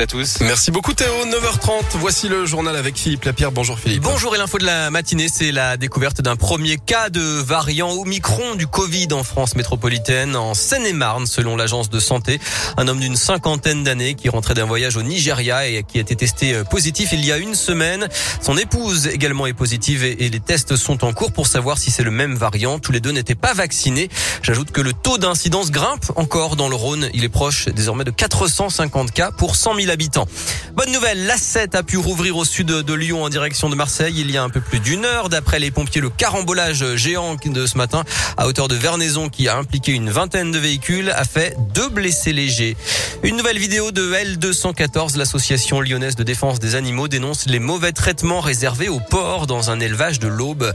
à tous. Merci beaucoup Théo. 9h30, voici le journal avec Philippe Lapierre. Bonjour Philippe. Bonjour et l'info de la matinée, c'est la découverte d'un premier cas de variant Omicron du Covid en France métropolitaine, en Seine-et-Marne, selon l'agence de santé. Un homme d'une cinquantaine d'années qui rentrait d'un voyage au Nigeria et qui a été testé positif il y a une semaine. Son épouse également est positive et les tests sont en cours pour savoir si c'est le même variant. Tous les deux n'étaient pas vaccinés. J'ajoute que le taux d'incidence grimpe encore dans le Rhône. Il est proche désormais de 450 cas pour 100 000 habitants. Bonne nouvelle, l'A7 a pu rouvrir au sud de Lyon en direction de Marseille il y a un peu plus d'une heure. D'après les pompiers, le carambolage géant de ce matin à hauteur de Vernaison qui a impliqué une vingtaine de véhicules a fait deux blessés légers. Une nouvelle vidéo de L214, l'association lyonnaise de défense des animaux, dénonce les mauvais traitements réservés aux porcs dans un élevage de l'Aube.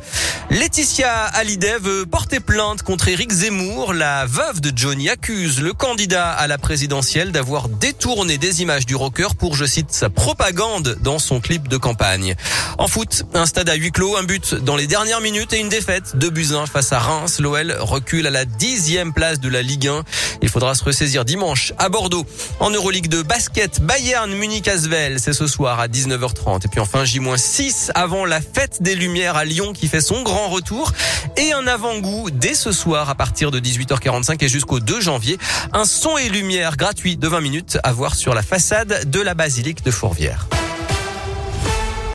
Laetitia Hallyday veut porter plainte contre Éric Zemmour. La veuve de Johnny accuse le candidat à la présidentielle d'avoir détourné des images du pour, je cite, sa propagande dans son clip de campagne. En foot, un stade à huis clos, un but dans les dernières minutes et une défaite de Buzyn face à Reims. L'OL recule à la dixième place de la Ligue 1. Il faudra se ressaisir dimanche à Bordeaux. En Euroleague de basket, Bayern Munich Asvel, c'est ce soir à 19h30. Et puis enfin J-6 avant la fête des Lumières à Lyon qui fait son grand retour et un avant-goût dès ce soir à partir de 18h45 et jusqu'au 2 janvier. Un son et lumière gratuit de 20 minutes à voir sur la façade de la basilique de Fourvière.